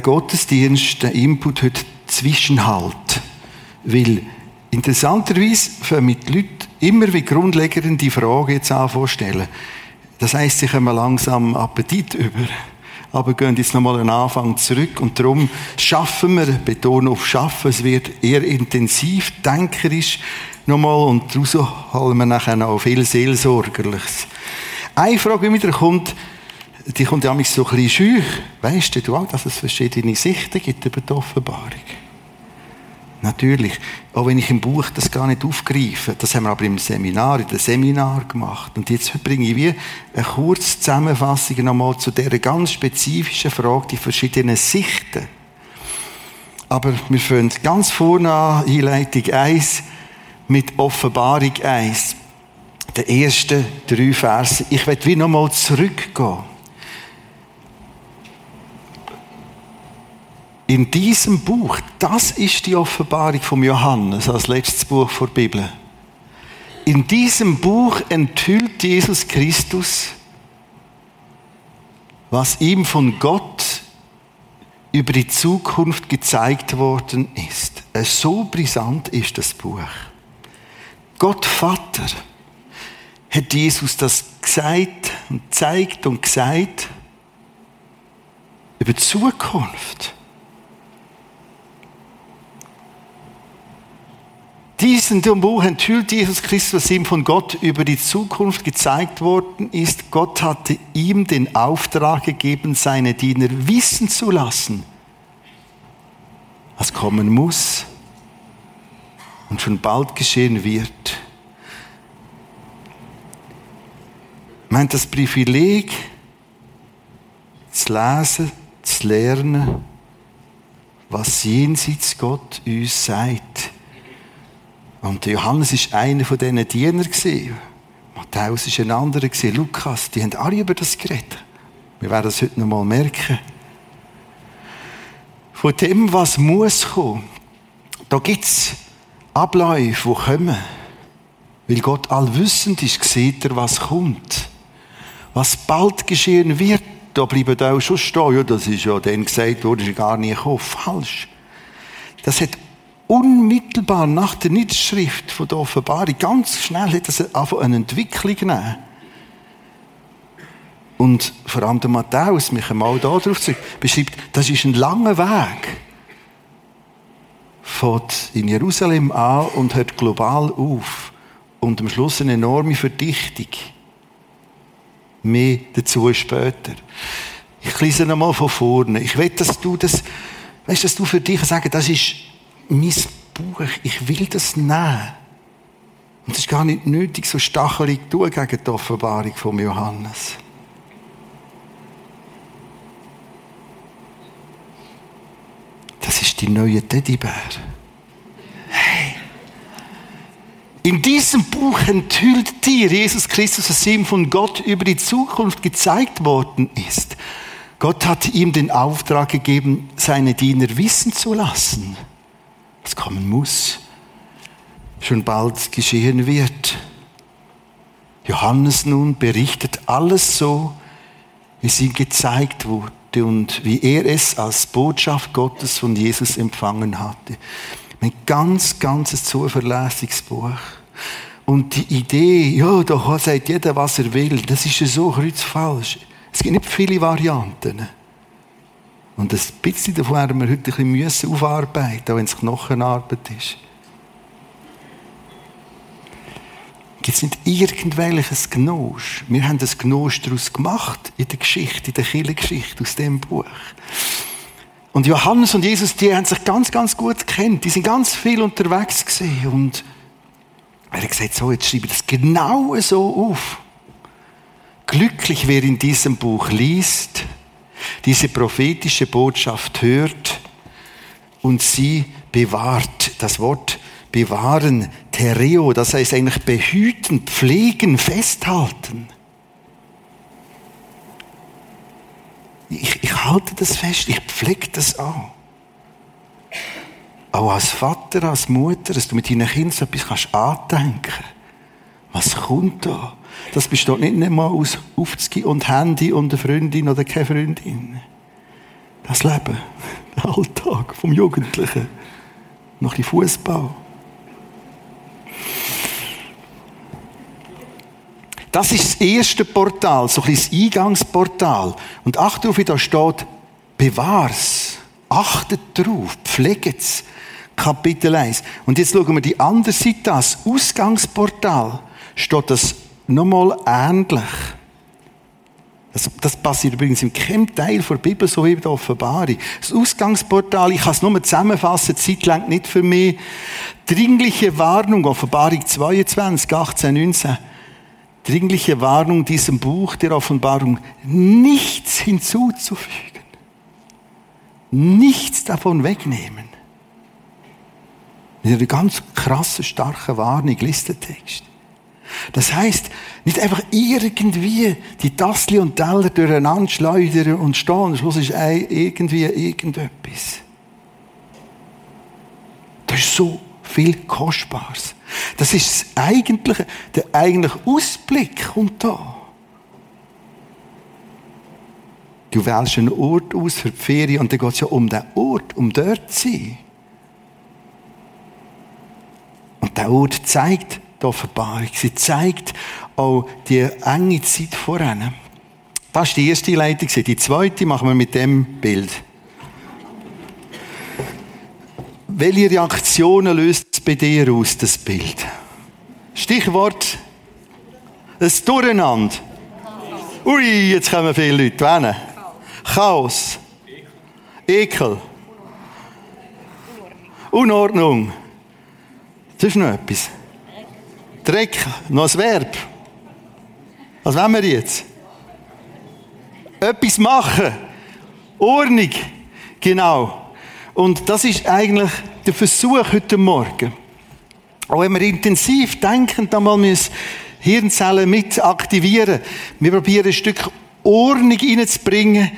den Gottesdienst, den Input heute Zwischenhalt. Weil interessanterweise fangen mit Leuten immer wie grundlegende Fragen jetzt anvorstellen. Das heisst, sie kommen langsam Appetit über. Aber gehen jetzt nochmal einen Anfang zurück und darum schaffen wir, betonen auf schaffen, es wird eher intensiv, denkerisch nochmal und daraus holen wir nachher noch viel Seelsorgerliches. Eine Frage, die wieder kommt, die kommt ja so ein bisschen scheu. Weißt du auch, dass es verschiedene Sichten gibt über die Offenbarung? Natürlich. Auch wenn ich im Buch das gar nicht aufgreife. Das haben wir aber im Seminar, in dem Seminar gemacht. Und jetzt bringe ich wie eine kurze Zusammenfassung nochmal zu dieser ganz spezifischen Frage, die verschiedenen Sichten. Aber wir fangen ganz vorne an, Einleitung 1, mit Offenbarung 1. Der ersten drei Verse. Ich werde wie nochmal zurückgehen. In diesem Buch, das ist die Offenbarung von Johannes als letztes Buch der Bibel. In diesem Buch enthüllt Jesus Christus, was ihm von Gott über die Zukunft gezeigt worden ist. So brisant ist das Buch. Gott Vater hat Jesus das gesagt und zeigt und gesagt über die Zukunft. Diesen Buch enthüllt Jesus Christus, was ihm von Gott über die Zukunft gezeigt worden ist. Gott hatte ihm den Auftrag gegeben, seine Diener wissen zu lassen, was kommen muss und schon bald geschehen wird. Meint das Privileg, zu lesen, zu lernen, was jenseits Gott uns sagt und Johannes ist einer von diesen Dienern. Matthäus ist ein anderer. Lukas, die haben alle über das geredet. Wir werden das heute noch mal merken. Von dem, was muss kommen, da gibt es Abläufe, die kommen. Weil Gott allwissend ist, sieht er, was kommt. Was bald geschehen wird, da bleiben auch schon stehen. Ja, das ist ja dann gesagt worden, ist gar nicht gekommen. Falsch. Das hat unmittelbar nach der Niederschrift von der Offenbarung, ganz schnell hat es eine Entwicklung genommen. Und vor allem der Matthäus, mich einmal da drauf zurück, beschreibt, das ist ein langer Weg. Fährt in Jerusalem an und hört global auf. Und am Schluss eine enorme Verdichtung. Mehr dazu später. Ich lese nochmal von vorne. Ich will, dass du das, weißt, dass du für dich sagen, das ist mein Buch, ich will das nehmen. Und es ist gar nicht nötig, so stachelig zu tun gegen die Offenbarung von Johannes. Das ist die neue Teddybär. Hey. In diesem Buch enthüllt dir Jesus Christus, was ihm von Gott über die Zukunft gezeigt worden ist. Gott hat ihm den Auftrag gegeben, seine Diener wissen zu lassen was kommen muss, schon bald geschehen wird. Johannes nun berichtet alles so, wie es ihm gezeigt wurde und wie er es als Botschaft Gottes von Jesus empfangen hatte. Ein ganz, ganz zuverlässiges Buch. Und die Idee, ja, da sagt jeder, was er will, das ist ja so kreuzfalsch. Es gibt nicht viele Varianten. Und ein bisschen davon werden wir heute ein bisschen aufarbeiten, auch wenn es Knochenarbeit ist. Gibt es nicht irgendwelches Gnosch? Wir haben das Gnosch daraus gemacht in der Geschichte, in der Kirchengeschichte aus dem Buch. Und Johannes und Jesus, die haben sich ganz, ganz gut kennt. Die sind ganz viel unterwegs gewesen. Und er hat gesagt, so, jetzt schreibe ich das genau so auf. Glücklich, wer in diesem Buch liest, diese prophetische Botschaft hört und sie bewahrt. Das Wort bewahren, Tereo, das heißt eigentlich behüten, pflegen, festhalten. Ich, ich halte das fest, ich pflege das an. Auch als Vater, als Mutter, dass du mit deinen Kindern so etwas kannst andenken. Was kommt da? Das besteht nicht einmal aus Aufzüge und Handy und eine Freundin oder keine Freundin. Das Leben, der Alltag vom Jugendlichen, noch ein Fußball. Das ist das erste Portal, so ein das Eingangsportal. Und achte auf, wie da steht, bewahr's. Achtet drauf, pfleget's. Kapitel 1. Und jetzt schauen wir die andere Seite. Das Ausgangsportal steht das nochmal ähnlich. Das, das, passiert übrigens in keinem Teil der Bibel, so wie in der Offenbarung. Das Ausgangsportal, ich kann es nur zusammenfassen, zeitlang nicht für mich. Dringliche Warnung, Offenbarung 22, 18, 19 dringliche Warnung diesem Buch der Offenbarung, nichts hinzuzufügen, nichts davon wegnehmen. Mit einer ganz krasse, starke Warnung, Listentext. Das heißt, nicht einfach irgendwie die Tassli und Teller durcheinander schleudern und stehen, Schluss ist irgendwie irgendetwas. Das ist so viel Kostbares. Das ist das eigentliche, der eigentliche Ausblick kommt da. Du wählst einen Ort aus für die Ferien und dann geht es ja um den Ort, um dort zu sein. Und der Ort zeigt die Offenbarung. Sie zeigt auch die enge Zeit voran. Das war die erste Leitung. Die zweite machen wir mit dem Bild. Welche Reaktionen löst es bei dir aus, das Bild? Stichwort, ein Durcheinander. Ui, jetzt kommen viele Leute. Wann? Chaos. Ekel. Unordnung. Das ist noch etwas. Dreck, noch ein Verb. Was wollen wir jetzt? Etwas machen. Ordnung. Genau. Und das ist eigentlich der Versuch heute Morgen. Auch wenn wir intensiv denken, dann mal müssen Hirnzellen mit aktivieren. Wir probieren ein Stück Ordnung reinzubringen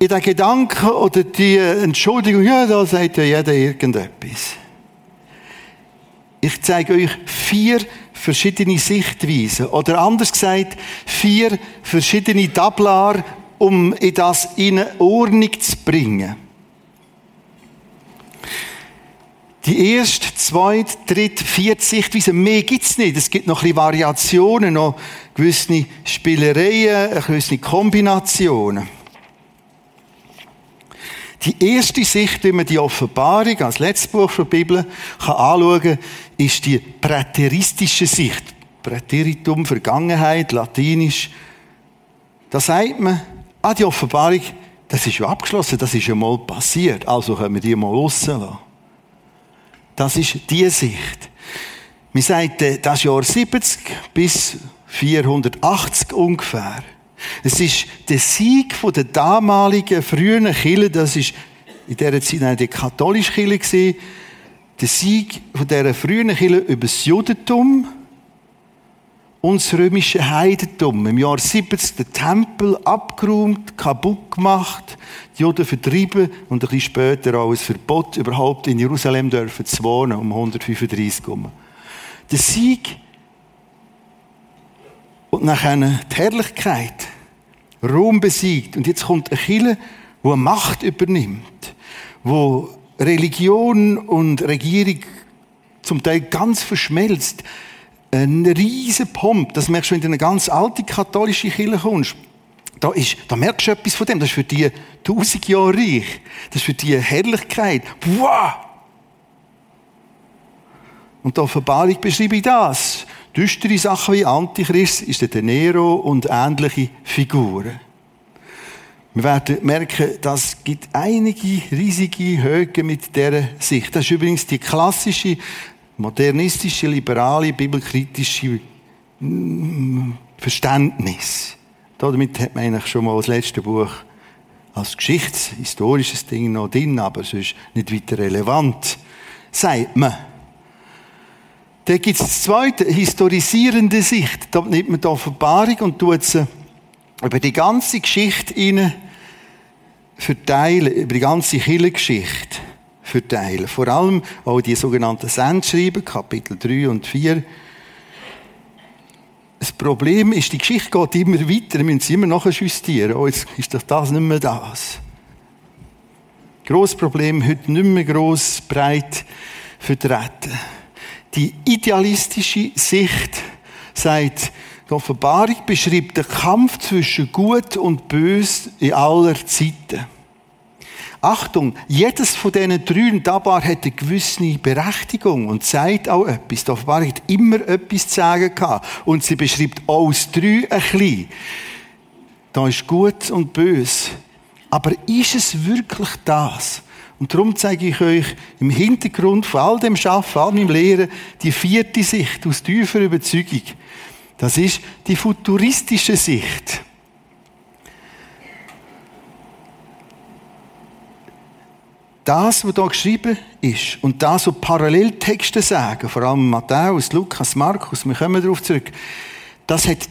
in den Gedanken oder die Entschuldigung, ja, da sagt ja jeder irgendetwas. Ich zeige euch vier verschiedene Sichtweisen. Oder anders gesagt, vier verschiedene Tablar, um in das in Ordnung zu bringen. Die erste, zweite, dritte, vierte Sichtweise, mehr gibt's nicht. Es gibt noch ein bisschen Variationen, noch gewisse Spielereien, gewisse Kombinationen. Die erste Sicht, wie man die Offenbarung als letztes Buch der Bibel kann anschauen kann, ist die präteristische Sicht. Präteritum, Vergangenheit, Latinisch. Da sagt man, ah, die Offenbarung, das ist ja abgeschlossen, das ist ja mal passiert, also können wir die mal rauslassen. Das ist die Sicht. Man sagt, das Jahr 70 bis 480 ungefähr. Es ist der Sieg der damaligen frühen Kirche, das ist in dieser Zeit die katholische Kirche der Sieg von dieser frühen Kirche über das Judentum und das römische Heidentum. Im Jahr 70 den Tempel abgeräumt, kaputt gemacht, die Juden vertrieben und ein bisschen später auch ein Verbot, überhaupt in Jerusalem dürfen zu wohnen, um 135 herum. Der Sieg und nachher die Herrlichkeit, Rom besiegt. Und jetzt kommt eine Kirche, die Macht übernimmt, wo Religion und Regierung zum Teil ganz verschmelzt ein riesen Pomp. Das merkst du, wenn du in eine ganz alte katholische Kirche kommst. Da, ist, da merkst du etwas von dem. Das ist für die tausend Jahre reich. Das ist für die Herrlichkeit. Wow! Und die Offenbarung beschreibe ich das. Düstere Sachen wie Antichrist ist der Nero und ähnliche Figuren. Wir werden merken, das gibt einige riesige Höhen mit dieser Sicht. Das ist übrigens die klassische modernistische, liberale, bibelkritische mm, Verständnis. Damit hat man eigentlich schon mal das letzte Buch als geschichtshistorisches Ding noch drin, aber es ist nicht weiter relevant, sagt man. Dann gibt es das zweite, historisierende Sicht. Da nimmt man die Offenbarung und tut sie über die ganze Geschichte rein verteilen, über die ganze Kirchengeschichte verteilen. Vor allem auch die sogenannten Sendschreiben, Kapitel 3 und 4. Das Problem ist, die Geschichte geht immer weiter, wir müssen sie immer nachjustieren. Oh, jetzt ist doch das nicht mehr das. Grosses Problem, heute nicht mehr gross, breit vertreten. Die idealistische Sicht sagt, die Offenbarung beschreibt den Kampf zwischen Gut und Bös in aller Zeiten. Achtung, jedes von diesen drei Tabar hat eine gewisse Berechtigung und sagt auch etwas. Die Offenbarung hat immer etwas zu sagen gehabt. Und sie beschreibt auch das drei ein bisschen. Da ist gut und bös. Aber ist es wirklich das? Und darum zeige ich euch im Hintergrund von all dem Schaffen, all meinem Lehren, die vierte Sicht aus tiefer Überzeugung. Das ist die futuristische Sicht. das, was hier geschrieben ist, und das, was Paralleltexte sagen, vor allem Matthäus, Lukas, Markus, wir kommen darauf zurück, das hat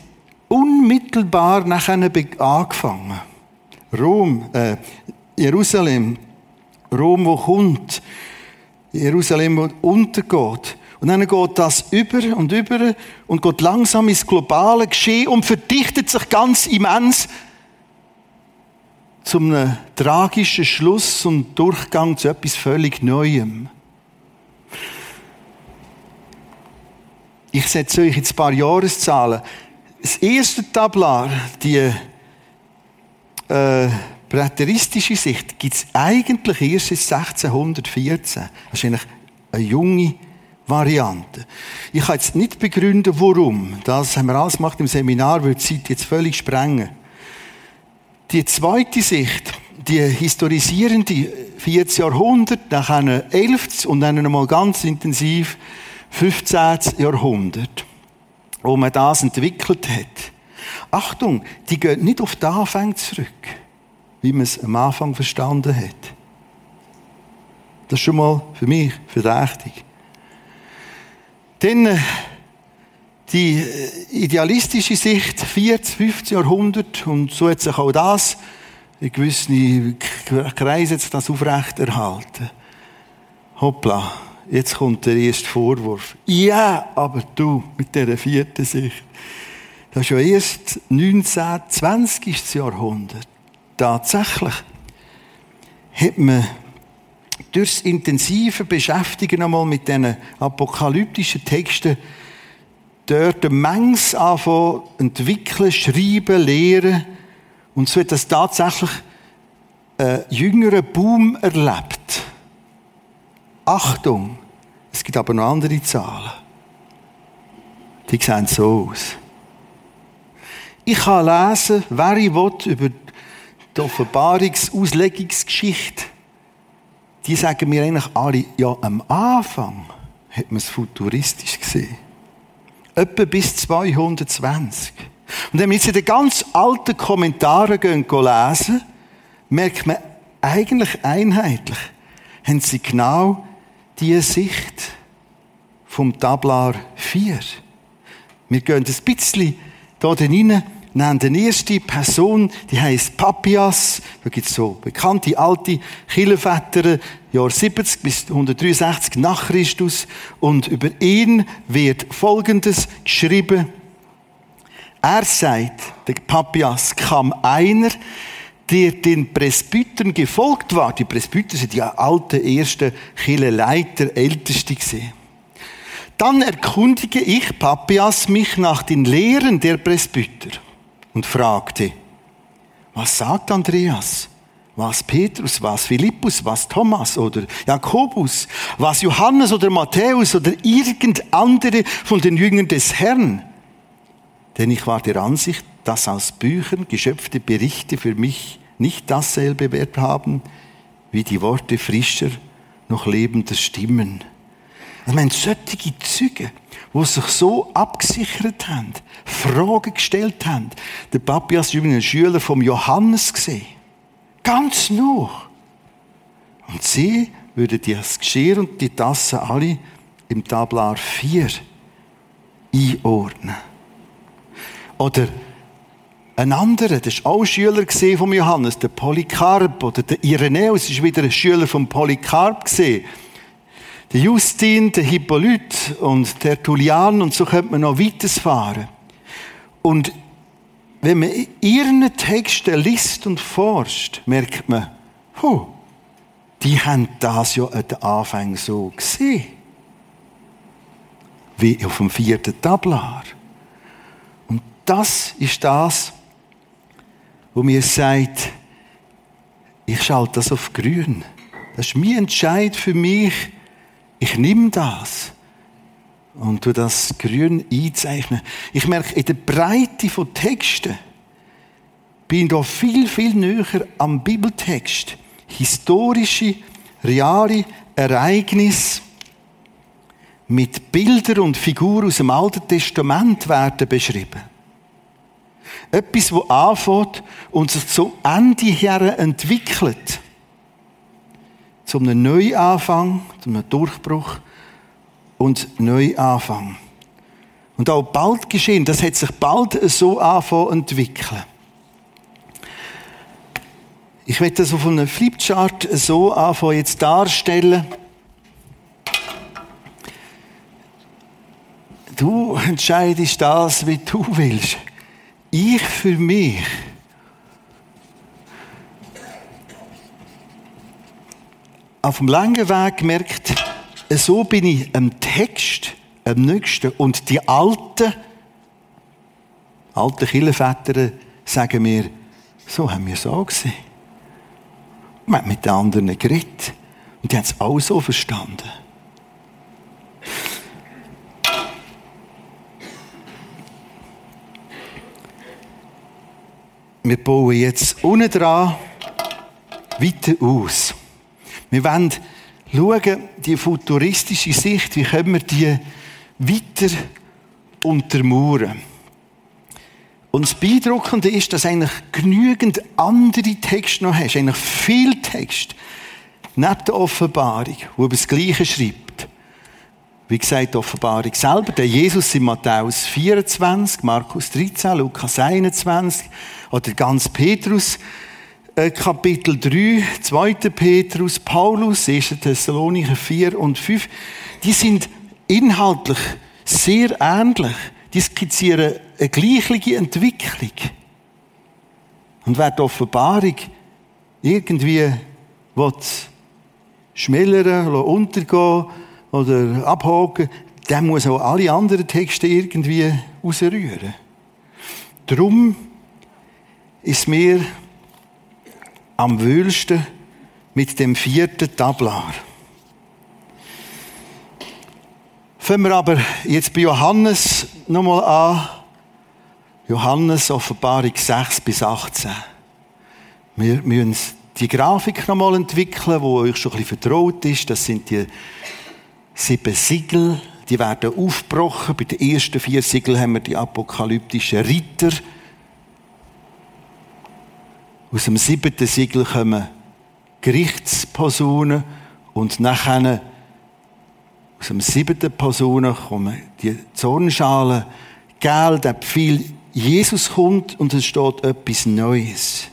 unmittelbar nachher angefangen. Rom, äh, Jerusalem, Rom, wo kommt, Jerusalem, wo untergeht. Und dann geht das über und über und geht langsam ins globale Geschehen und verdichtet sich ganz immens zu einem tragischen Schluss und Durchgang zu etwas völlig Neuem. Ich setze euch jetzt ein paar Jahreszahlen. Das erste Tablar, die äh, präteristische Sicht, gibt es eigentlich erst seit 1614. Das ist eigentlich eine junge Variante. Ich kann jetzt nicht begründen, warum. Das haben wir alles gemacht im Seminar, würde die Zeit jetzt völlig sprengen. Die zweite Sicht, die historisierende 14. Jahrhundert, dann 11. und dann nochmal ganz intensiv 15. Jahrhundert, wo man das entwickelt hat. Achtung, die geht nicht auf den Anfang zurück, wie man es am Anfang verstanden hat. Das ist schon mal für mich verdächtig. Dann äh, die äh, idealistische Sicht, 40, 50 Jahrhundert, und so hat sich auch das in gewissen Kreisen das aufrecht erhalten. Hoppla, jetzt kommt der erste Vorwurf. Ja, aber du, mit dieser vierten Sicht. Das ist ja erst 19., 20. Jahrhundert. Tatsächlich hat man durchs intensive Beschäftigen einmal mit diesen apokalyptischen Texten dort eine Menge anfangen, entwickeln, schreiben, lehren. Und so hat das tatsächlich einen jüngeren Boom erlebt. Achtung, es gibt aber noch andere Zahlen. Die sehen so aus. Ich kann lesen, wer ich will, über die Offenbarungsauslegungsgeschichte. Die sagen mir eigentlich alle, ja, am Anfang hat man es futuristisch gesehen etwa bis 220. Und wenn wir jetzt in den ganz alten Kommentaren gehen, lesen, merkt man eigentlich einheitlich, haben sie genau diese Sicht vom Tablar 4. Wir gehen ein bisschen hier rein nennen die erste Person, die heißt Papias. Da gibt es so bekannte alte Kirchenväter, Jahr 70 bis 163 nach Christus. Und über ihn wird Folgendes geschrieben. Er sagt, der Papias kam einer, der den Presbytern gefolgt war. Die Presbyter sind die alten ersten Kirchenleiter, Älteste gesehen. Dann erkundige ich, Papias, mich nach den Lehren der Presbyter und fragte, was sagt Andreas? Was Petrus, was Philippus, was Thomas oder Jakobus, was Johannes oder Matthäus oder irgend andere von den Jüngern des Herrn? Denn ich war der Ansicht, dass aus Büchern geschöpfte Berichte für mich nicht dasselbe Wert haben, wie die Worte frischer, noch lebender Stimmen. Ich meine, solche Züge, die sich so abgesichert haben, Fragen gestellt haben. Der Papias übrigens ein Schüler vom Johannes. Ganz noch. Und sie würden das Geschirr und die Tassen alle im Tablar 4 einordnen. Oder ein anderer, das war auch ein Schüler von Johannes, der Polycarp oder der Irenäus ist wieder ein Schüler von Polycarp gesehen. Der Justin, der Hippolyt und der Tullian und so könnte man noch weiterfahren. Und wenn man ihren Texten liest und forscht, merkt man, huh, die haben das ja an den Anfang so gesehen. Wie auf dem vierten Tablar. Und das ist das, wo mir sagt, ich schalte das auf grün. Das ist mein Entscheid für mich. Ich nehme das und tu das grün einzeichnen. Ich merke, in der Breite von Texten bin ich da viel, viel näher am Bibeltext. Historische, reale Ereignisse mit Bildern und Figuren aus dem Alten Testament werden beschrieben. Etwas, das anfängt und sich zum Ende her entwickelt. Zu einem Neuanfang, zu einem Durchbruch und Neuanfang. Und auch bald geschehen, das hat sich bald so anfangen entwickeln. Ich werde das auf einem Flipchart so anfangen jetzt darstellen. Du entscheidest das, wie du willst. Ich für mich. Auf dem langen Weg gemerkt, so bin ich am Text am nächsten. Und die alten, alten Kirchenväter sagen mir, so haben wir es auch gesehen. Man hat mit den anderen geredet. Und die haben es auch so verstanden. Wir bauen jetzt unten dran weiter aus. Wir wollen schauen, die futuristische Sicht, wie können wir die weiter untermauern. Und das Beeindruckende ist, dass eigentlich genügend andere Texte noch hast. Eigentlich viel Text. Neben der Offenbarung, wo über das Gleiche schreibt. Wie gesagt, die Offenbarung selber. Der Jesus in Matthäus 24, Markus 13, Lukas 21 oder ganz Petrus Kapitel 3, 2. Petrus, Paulus, 1. Thessalonicher 4 und 5, die sind inhaltlich sehr ähnlich. Die skizzieren eine gleiche Entwicklung. Und wer die Offenbarung irgendwie will, schmälern, untergehen oder abhaken, der muss auch alle anderen Texte irgendwie rausrühren. Darum ist mir am wühlsten mit dem vierten Tablar. Fangen wir aber jetzt bei Johannes nochmal an. Johannes Offenbarung 6 bis 18. Wir müssen die Grafik nochmal entwickeln, die euch schon ein bisschen vertraut ist. Das sind die sieben Siegel. Die werden aufgebrochen. Bei den ersten vier Siegeln haben wir die apokalyptischen Ritter aus dem siebten Siegel kommen Gerichtspersonen und nachher aus dem siebten Personen kommen die Zornschalen, gell, der Pfeil Jesus kommt und es steht etwas Neues.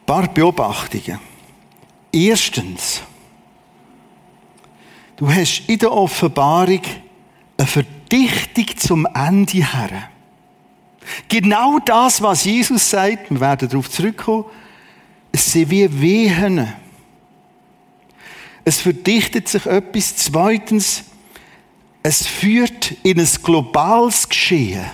Ein paar Beobachtungen. Erstens, du hast in der Offenbarung eine Verdichtung zum Ende her. Genau das, was Jesus sagt, wir werden darauf zurückkommen, es sind wie Wehen. Es verdichtet sich etwas. Zweitens, es führt in ein globales Geschehen.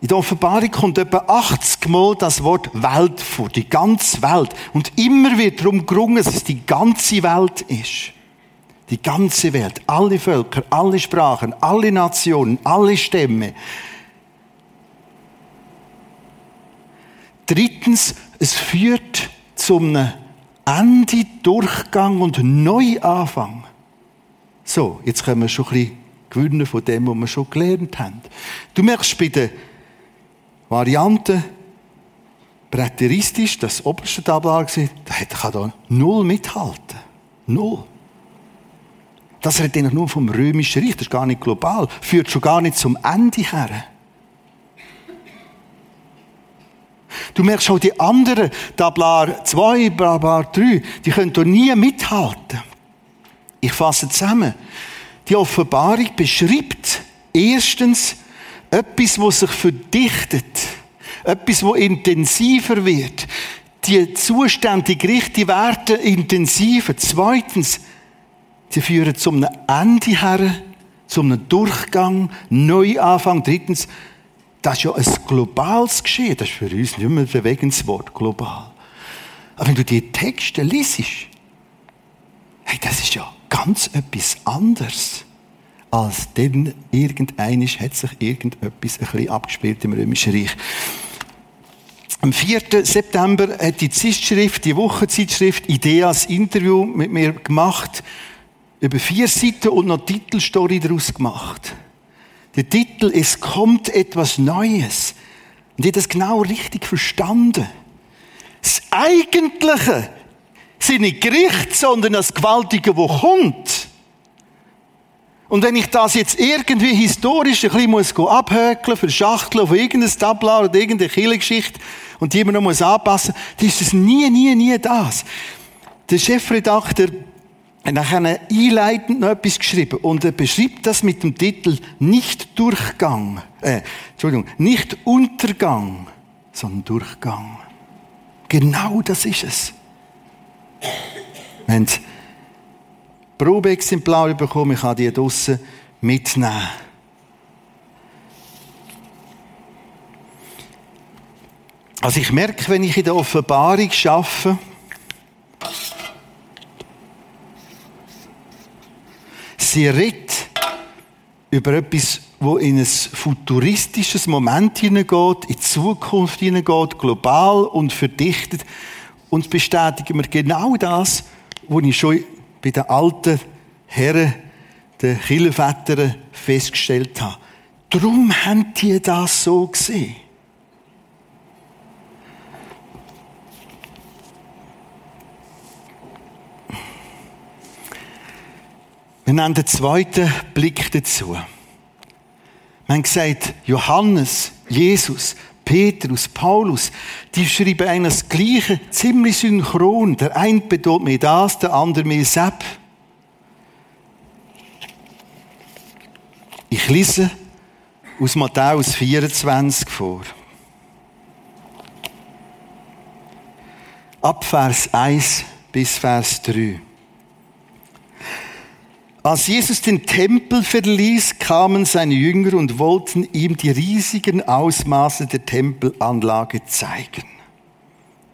In der Offenbarung kommt etwa 80 Mal das Wort Welt vor, die ganze Welt. Und immer wird darum gerungen, dass es die ganze Welt ist. Die ganze Welt, alle Völker, alle Sprachen, alle Nationen, alle Stämme. Drittens, es führt zum Ende, Durchgang und Neuanfang. So, jetzt können wir schon ein bisschen gewinnen von dem, was wir schon gelernt haben. Du merkst bei den Varianten, präteristisch, das oberste Tablar, da kann da null mithalten. Null. Das redet eigentlich nur vom römischen Reich, das ist gar nicht global, führt schon gar nicht zum Ende her. Du merkst auch die anderen, Tablar 2, Tablar 3, die können doch nie mithalten. Ich fasse zusammen. Die Offenbarung beschreibt erstens Etwas, was sich verdichtet. Etwas, wo intensiver wird. Die Zustände, die Gerichte werden intensiver. Zweitens, sie führen zum Ende her, zum Durchgang, Neuanfang. Drittens, das ist ja ein globales Geschehen. Das ist für uns nicht mehr ein bewegendes Wort, global. Aber wenn du die Texte liest, hey, das ist ja ganz etwas anderes als dann irgendeinisch hat sich irgendetwas ein bisschen abgespielt im Römischen Reich. Am 4. September hat die Zeitschrift, die Wochenzeitschrift Ideas Interview mit mir gemacht, über vier Seiten und noch Titelstory daraus gemacht. Der Titel, es kommt etwas Neues. Und ich habe das genau richtig verstanden. Das Eigentliche sind nicht Gericht, sondern das Gewaltige, wo kommt. Und wenn ich das jetzt irgendwie historisch ein bisschen muss abhökeln, verschachteln auf irgendein Tabla oder irgendeine Kirchengeschichte und die immer noch muss dann ist es nie, nie, nie das. Der Chefredakteur nachher einleitend noch etwas geschrieben und er beschreibt das mit dem Titel nicht Durchgang, äh, Entschuldigung, nicht Untergang, sondern Durchgang. Genau das ist es. Wir haben Probeexemplare bekommen, ich kann die draussen mitnehmen. Also ich merke, wenn ich in der Offenbarung schaffe, sie redet über etwas, wo in ein futuristisches Moment hineingeht, in die Zukunft hineingeht, global und verdichtet. Und bestätigen wir genau das, was ich schon bei den alten Herren, den Kirchenvätern festgestellt habe. Darum haben die das so gesehen. Wir nehmen den zweiten Blick dazu. Wir haben gesagt, Johannes, Jesus, Petrus, Paulus, die schreiben eigentlich das Gleiche, ziemlich synchron. Der eine betont mir das, der andere mir Sepp. Ich lese aus Matthäus 24 vor. Ab Vers 1 bis Vers 3. Als Jesus den Tempel verließ, kamen seine Jünger und wollten ihm die riesigen Ausmaße der Tempelanlage zeigen.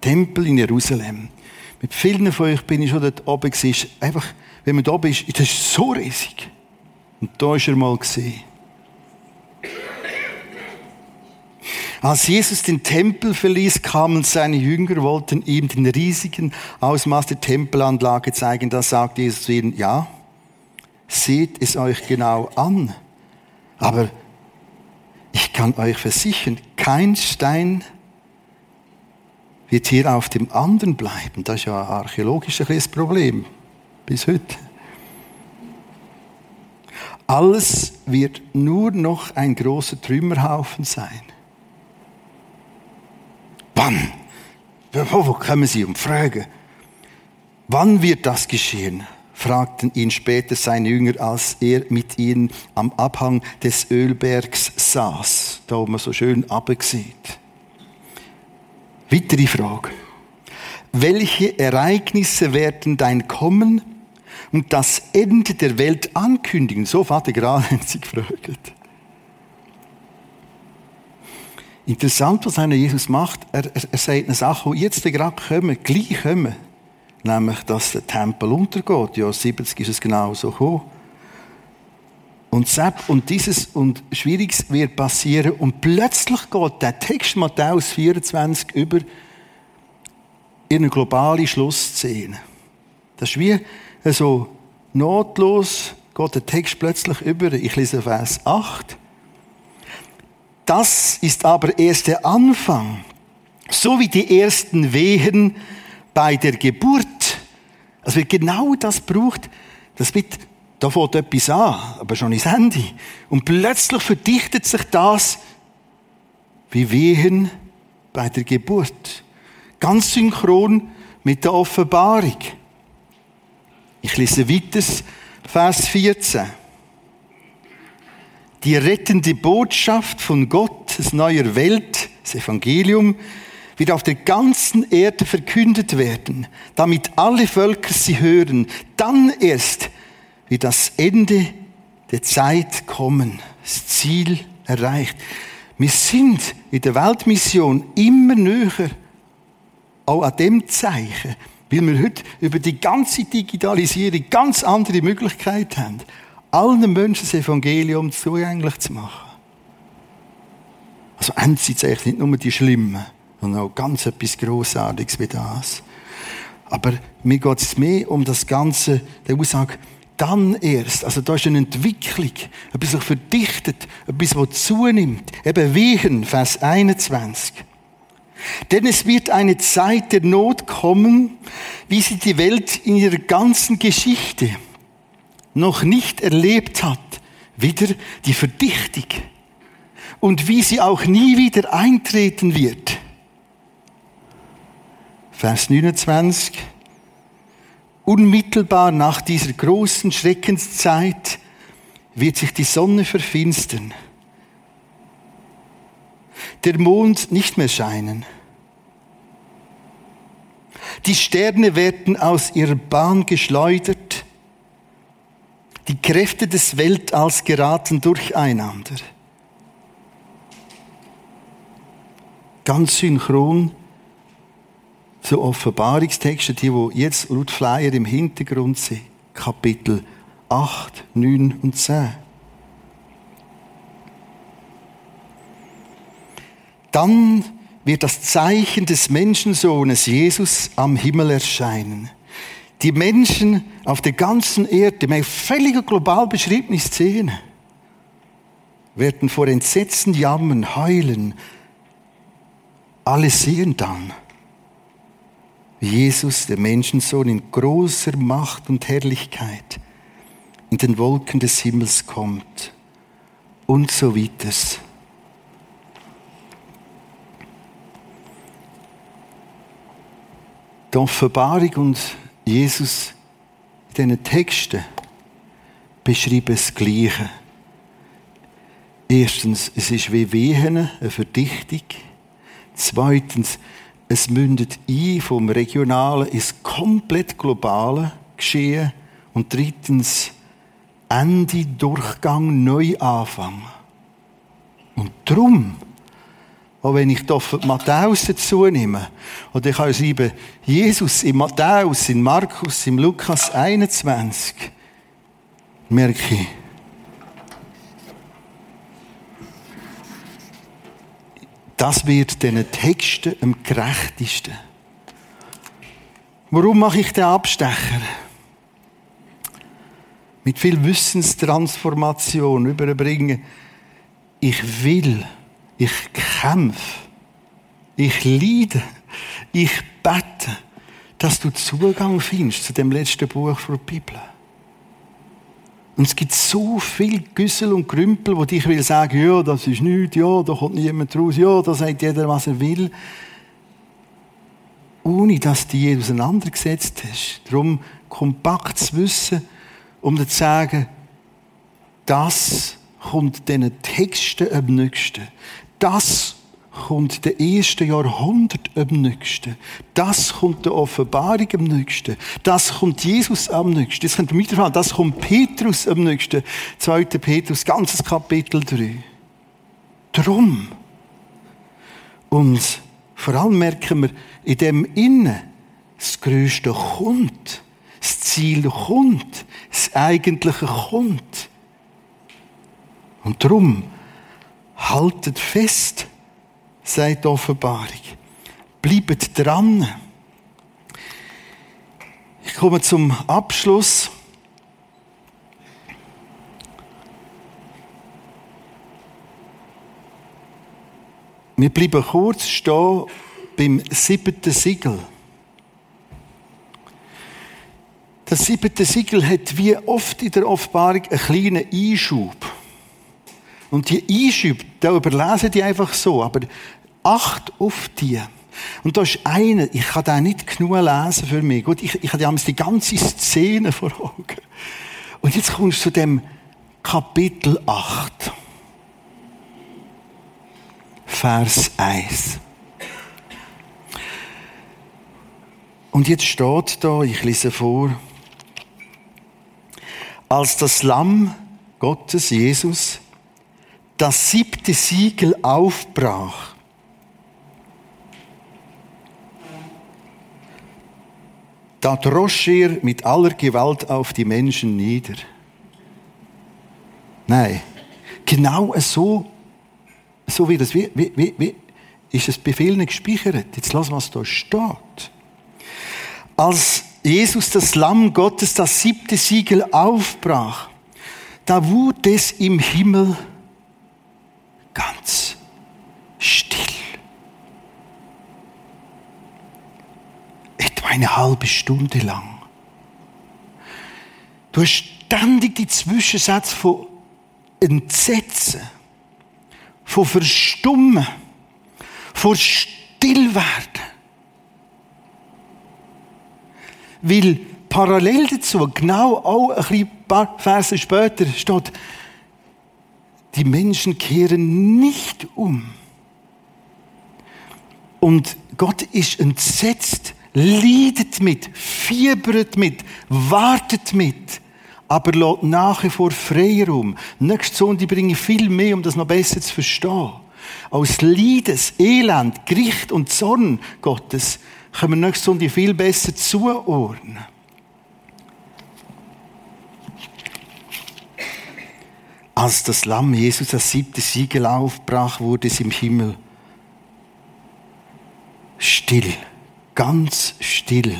Tempel in Jerusalem. Mit vielen von euch bin ich schon dort oben gewesen. Einfach, wenn man da oben ist, das ist so riesig. Und da ist er mal gesehen. Als Jesus den Tempel verließ, kamen seine Jünger, wollten ihm den riesigen Ausmaß der Tempelanlage zeigen. Da sagte Jesus zu ihnen, ja, seht es euch genau an. Aber ich kann euch versichern, kein Stein wird hier auf dem anderen bleiben. Das ist ja ein archäologisches Problem bis heute. Alles wird nur noch ein großer Trümmerhaufen sein. Wann? Wo, kommen Sie und fragen? Wann wird das geschehen? Fragten ihn später seine Jünger, als er mit ihnen am Abhang des Ölbergs saß, da wo man so schön abgesieht. Weitere Frage. Welche Ereignisse werden dein Kommen und das Ende der Welt ankündigen? So Vater gerade sie gefragt. Interessant, was einer Jesus macht. Er, er, er sagt eine Sache, die jetzt gerade kommen, gleich kommen nämlich, dass der Tempel untergeht. Ja, 70 ist es genau so gekommen. Und Sepp, und dieses und Schwieriges wird passieren und plötzlich geht der Text Matthäus 24 über in eine globale Schlussszene. Das ist wie so notlos geht der Text plötzlich über. Ich lese Vers 8. Das ist aber erst der Anfang. So wie die ersten Wehen bei der Geburt also genau das braucht, das wird, da fängt etwas an, aber schon ins Ende. Und plötzlich verdichtet sich das wie Wehen bei der Geburt. Ganz synchron mit der Offenbarung. Ich lese weiter, Vers 14. die rettende Botschaft von Gottes neuer Welt, das Evangelium, wird auf der ganzen Erde verkündet werden, damit alle Völker sie hören. Dann erst wird das Ende der Zeit kommen, das Ziel erreicht. Wir sind in der Weltmission immer näher, auch an dem Zeichen, weil wir heute über die ganze Digitalisierung ganz andere Möglichkeiten haben, allen Menschen das Evangelium zugänglich zu machen. Also einerseits eigentlich nicht nur die Schlimmen, sondern auch ganz etwas Grossartiges wie das. Aber mir geht es mehr um das Ganze, der Aussage, dann erst, also da ist eine Entwicklung, etwas sich verdichtet, etwas, was zunimmt. Eben Wehen, Vers 21. Denn es wird eine Zeit der Not kommen, wie sie die Welt in ihrer ganzen Geschichte noch nicht erlebt hat. Wieder die Verdichtung. Und wie sie auch nie wieder eintreten wird. Vers 29. Unmittelbar nach dieser großen Schreckenszeit wird sich die Sonne verfinstern, der Mond nicht mehr scheinen. Die Sterne werden aus ihrer Bahn geschleudert, die Kräfte des Weltalls geraten durcheinander. Ganz synchron zu Offenbarungstexten, die, die jetzt laut Flyer im Hintergrund sind. Kapitel 8, 9 und 10. Dann wird das Zeichen des Menschensohnes Jesus am Himmel erscheinen. Die Menschen auf der ganzen Erde, eine völlig global beschriebene Szene, werden vor Entsetzen jammern, heulen. Alle sehen dann, Jesus, der Menschensohn, in großer Macht und Herrlichkeit in den Wolken des Himmels kommt und so weiter. Die Offenbarung und Jesus in diesen Texten beschreiben das Gleiche. Erstens, es ist wie Wehen, eine Verdichtung. Zweitens, es mündet ein vom Regionalen ins komplett Globale Geschehen. Und drittens, Ende, Durchgang, Neuanfang. Und darum, auch wenn ich da Matthäus dazu nehme, oder ich kann schreiben, Jesus in Matthäus, in Markus, in Lukas 21, merke ich, Das wird diesen Texten am gerechtesten. Warum mache ich den Abstecher? Mit viel Wissenstransformation überbringen. Ich will, ich kämpfe, ich leide, ich bete, dass du Zugang findest zu dem letzten Buch der Bibel. Und es gibt so viel Güssel und Grümpel, wo ich will sagen, ja, das ist nichts, ja, da kommt niemand raus, ja, da sagt jeder, was er will. Ohne, dass du die auseinandergesetzt hast. Darum kompakt zu wissen, um zu sagen, das kommt diesen Texten am nächsten. Das kommt der erste Jahrhundert am nächsten. Das kommt der Offenbarung am nächsten. Das kommt Jesus am nächsten. Das, könnt ihr das kommt Petrus am nächsten. 2. Petrus, ganzes Kapitel 3. Drum. Und vor allem merken wir, in dem Innen, das Größte kommt. Das Ziel kommt. Das Eigentliche kommt. Und drum, haltet fest sagt die Offenbarung. Bleibt dran. Ich komme zum Abschluss. Wir bleiben kurz stehen beim siebten Siegel. Das siebte Siegel hat wie oft in der Offenbarung einen kleinen Einschub. Und die Einschübe, da überlesen die einfach so, aber acht auf die. Und da ist einer, ich kann den nicht genug lesen für mich. Gut, ich, ich habe die ganze Szene vor Augen. Und jetzt kommst du zu dem Kapitel 8. Vers 1. Und jetzt steht da, ich lese vor, als das Lamm Gottes, Jesus, das siebte Siegel aufbrach, da drosch er mit aller Gewalt auf die Menschen nieder. Nein, genau so, so wie das, wie, wie, wie, ist es bei vielen gespeichert. Jetzt lass, was da steht. Als Jesus das Lamm Gottes das siebte Siegel aufbrach, da wurde es im Himmel ganz still. Etwa eine halbe Stunde lang. Du hast ständig die Zwischensätze von Entsetzen, von Verstummen, von Stillwerden. Weil parallel dazu, genau auch ein paar Verse später, steht, die Menschen kehren nicht um. Und Gott ist entsetzt, leidet mit, fiebert mit, wartet mit, aber lässt nach wie vor Freiraum. Nächste Sonntag bringe ich viel mehr, um das noch besser zu verstehen. Aus Leides, Elend, Gericht und Zorn Gottes können wir nächste Sonntag viel besser zuordnen. Als das Lamm Jesus das siebte Siegel aufbrach, wurde es im Himmel still, ganz still.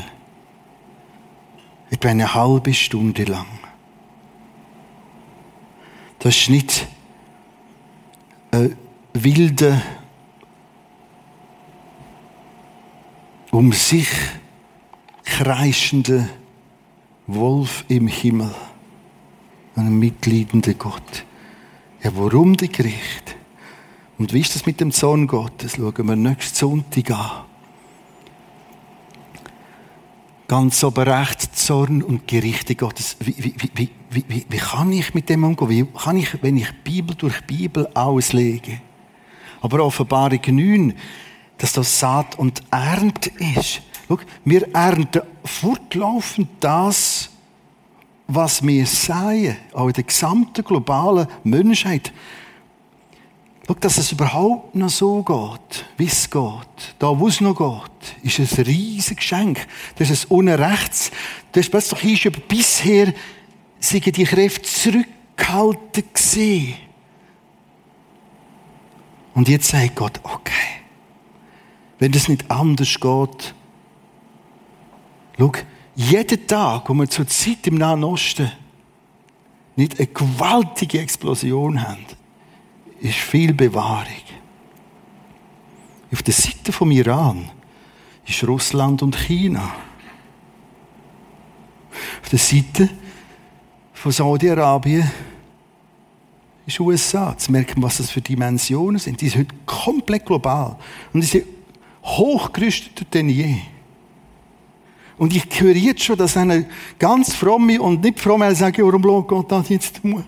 Etwa eine halbe Stunde lang. Das ist nicht ein wilder, um sich kreischender Wolf im Himmel, ein mitleidender Gott. Ja, warum die Gericht? Und wie ist das mit dem Zorn Gottes? Schauen wir nächsten Sonntag an. Ganz oben rechts Zorn und Gerichte Gottes. Wie, wie, wie, wie, wie, wie kann ich mit dem umgehen? Wie kann ich, wenn ich Bibel durch Bibel auslege? Aber Offenbarung 9, dass das Saat und Ernte ist. Schau, wir ernten fortlaufend das, was wir sehen, auch in der gesamten globalen Menschheit, Schau, dass es überhaupt noch so geht, wie es geht, da wo es noch geht, ist ein riesiges Geschenk. Das ist ein Unrechts. Du hast plötzlich über bisher sind die Kräfte zurückgehalten gesehen. Und jetzt sagt Gott, okay, wenn das nicht anders geht, schau, jeden Tag, wo wir zur Zeit im Nahen Osten nicht eine gewaltige Explosion haben, ist viel Bewahrung. Auf der Seite vom Iran ist Russland und China. Auf der Seite von Saudi-Arabien ist USA. Jetzt merken was das für Dimensionen sind. Die sind heute komplett global. Und die sind hochgerüsteter denn je. Und ich höre jetzt schon, dass eine ganz fromme und nicht fromme sagen, warum lohnt Gott das jetzt tun?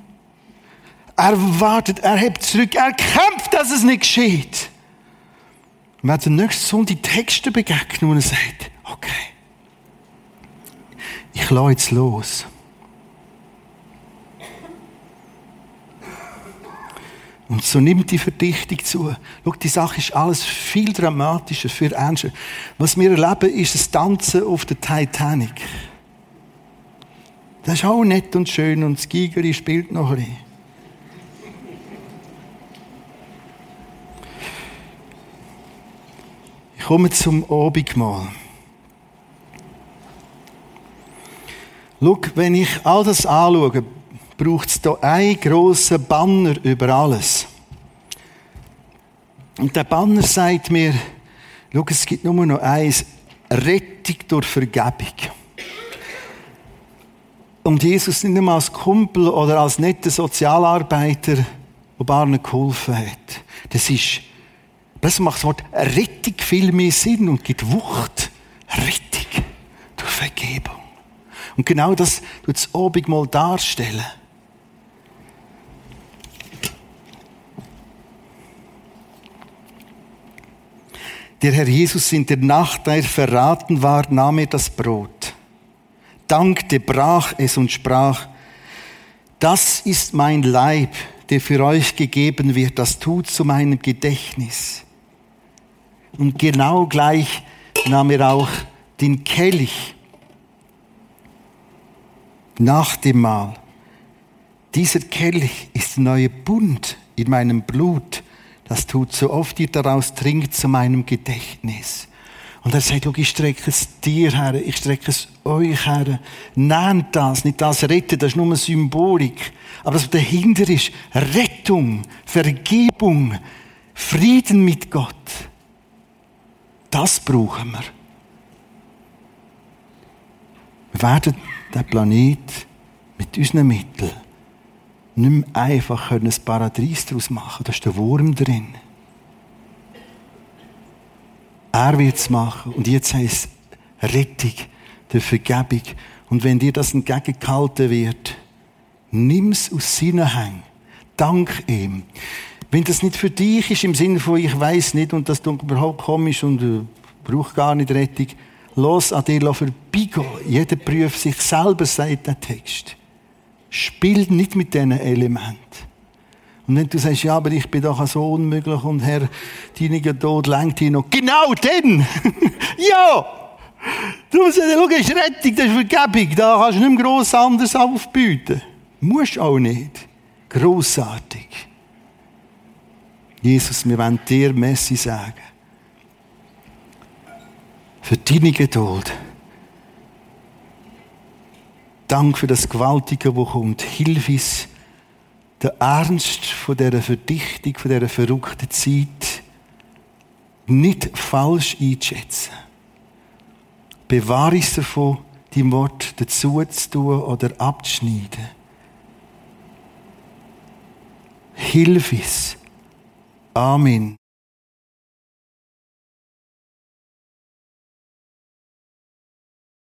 Er wartet, er hebt zurück, er kämpft, dass es nicht geschieht. Und wenn der nächste Sonntag die Texte begegnet und er sagt, okay, ich lasse jetzt los. Und so nimmt die Verdichtung zu. Schau, die Sache ist alles viel dramatischer, viel ernster. Was wir erleben, ist das Tanzen auf der Titanic. Das ist auch nett und schön und das Gigeri spielt noch ein bisschen. Ich komme zum Abendmahl. Schau, wenn ich all das anschaue, braucht es hier einen grossen Banner über alles. Und der Banner sagt mir, schau, es gibt nur noch eins, Rettung durch Vergebung. Und Jesus nicht einmal als Kumpel oder als netter Sozialarbeiter, der Barnen geholfen hat. Das ist, plötzlich macht das Wort Rettung viel mehr Sinn und gibt Wucht. Rettung durch Vergebung. Und genau das tut das Abendmahl darstellen. Der Herr Jesus in der Nacht, da er verraten war, nahm er das Brot, dankte, brach es und sprach, das ist mein Leib, der für euch gegeben wird, das tut zu meinem Gedächtnis. Und genau gleich nahm er auch den Kelch nach dem Mahl. Dieser Kelch ist der neue Bund in meinem Blut. Das tut so oft ihr daraus trinkt zu meinem Gedächtnis. Und er sagt, ich strecke es dir her, ich strecke es euch her. Nehmt das, nicht das retten, das ist nur eine Symbolik. Aber was dahinter ist, Rettung, Vergebung, Frieden mit Gott. Das brauchen wir. Wir werden den Planet mit unseren Mitteln nicht mehr einfach ein Paradies daraus machen Da ist der Wurm drin. Er wird es machen. Und jetzt heißt es Rettung, der Vergebung. Und wenn dir das entgegengehalten wird, nimm es aus seinen Hängen. Dank ihm. Wenn das nicht für dich ist, im Sinne von, ich weiß nicht, und das tut überhaupt komisch und äh, braucht gar nicht Rettung, los an dir vorbeigehen. Jeder prüft sich selber, sagt der Text. Spiel nicht mit diesen Elementen. Und wenn du sagst, ja, aber ich bin doch so unmöglich und Herr, deiniger Tod lenkt ihn noch. Genau denn! ja! Du musst sagen, schau, das ist Rettung, das ist Vergebung. Da kannst du nicht gross anders aufbieten. Musst auch nicht. Grossartig. Jesus, wir wollen dir Messi sagen. Für deine Geduld. Dank für das Gewaltige, wo kommt. Hilf uns, den Ernst von dieser Verdichtung, von dieser verrückten Zeit nicht falsch einzuschätzen. Bewahre uns davon, dein Wort dazu zu tun oder abzuschneiden. Hilf uns. Amen.